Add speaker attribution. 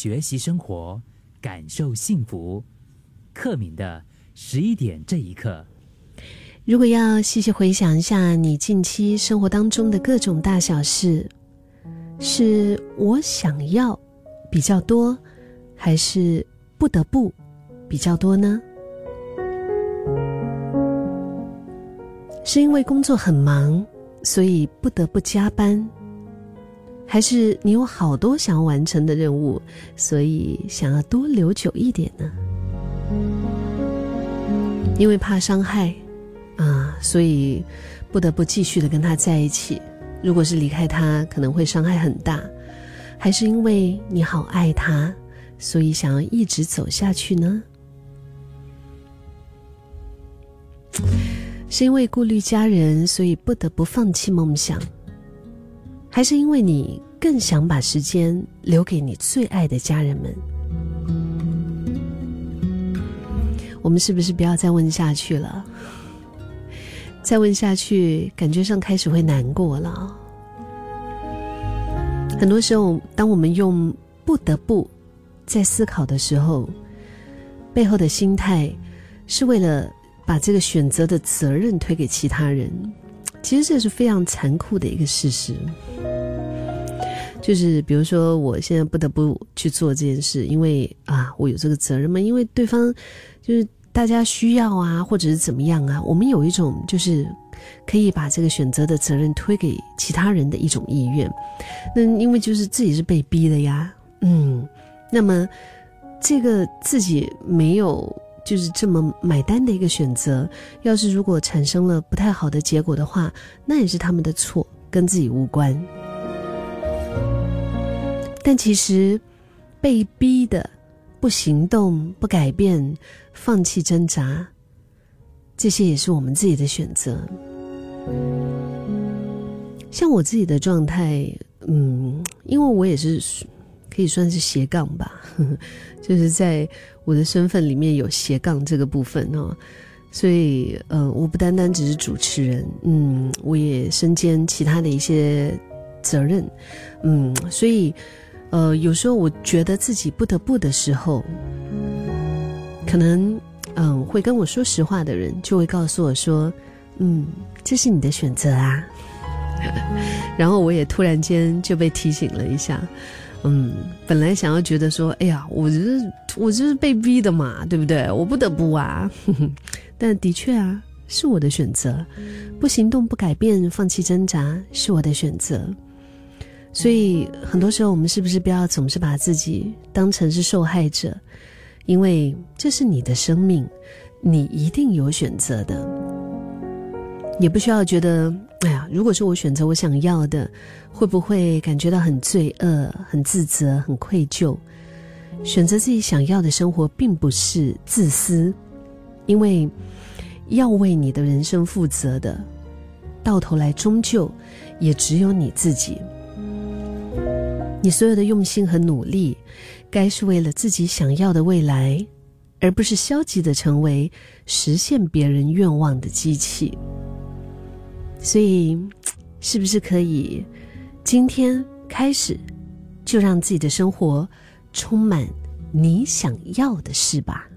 Speaker 1: 学习生活，感受幸福。克敏的十一点这一刻，
Speaker 2: 如果要细细回想一下你近期生活当中的各种大小事，是我想要比较多，还是不得不比较多呢？是因为工作很忙，所以不得不加班，还是你有好多想要完成的任务，所以想要多留久一点呢？因为怕伤害啊，所以不得不继续的跟他在一起。如果是离开他，可能会伤害很大，还是因为你好爱他，所以想要一直走下去呢？是因为顾虑家人，所以不得不放弃梦想，还是因为你更想把时间留给你最爱的家人们？我们是不是不要再问下去了？再问下去，感觉上开始会难过了。很多时候，当我们用“不得不”在思考的时候，背后的心态是为了。把这个选择的责任推给其他人，其实这是非常残酷的一个事实。就是比如说，我现在不得不去做这件事，因为啊，我有这个责任嘛。因为对方就是大家需要啊，或者是怎么样啊，我们有一种就是可以把这个选择的责任推给其他人的一种意愿。那因为就是自己是被逼的呀，嗯，那么这个自己没有。就是这么买单的一个选择。要是如果产生了不太好的结果的话，那也是他们的错，跟自己无关。但其实，被逼的不行动、不改变、放弃挣扎，这些也是我们自己的选择。像我自己的状态，嗯，因为我也是。可以算是斜杠吧，就是在我的身份里面有斜杠这个部分哦，所以呃，我不单单只是主持人，嗯，我也身兼其他的一些责任，嗯，所以呃，有时候我觉得自己不得不的时候，可能嗯，会跟我说实话的人就会告诉我说，嗯，这是你的选择啊，然后我也突然间就被提醒了一下。嗯，本来想要觉得说，哎呀，我就是我就是被逼的嘛，对不对？我不得不啊，但的确啊，是我的选择，不行动、不改变、放弃挣扎，是我的选择。所以很多时候，我们是不是不要总是把自己当成是受害者？因为这是你的生命，你一定有选择的，也不需要觉得。哎呀，如果说我选择我想要的，会不会感觉到很罪恶、很自责、很愧疚？选择自己想要的生活，并不是自私，因为要为你的人生负责的，到头来终究也只有你自己。你所有的用心和努力，该是为了自己想要的未来，而不是消极的成为实现别人愿望的机器。所以，是不是可以今天开始就让自己的生活充满你想要的事吧？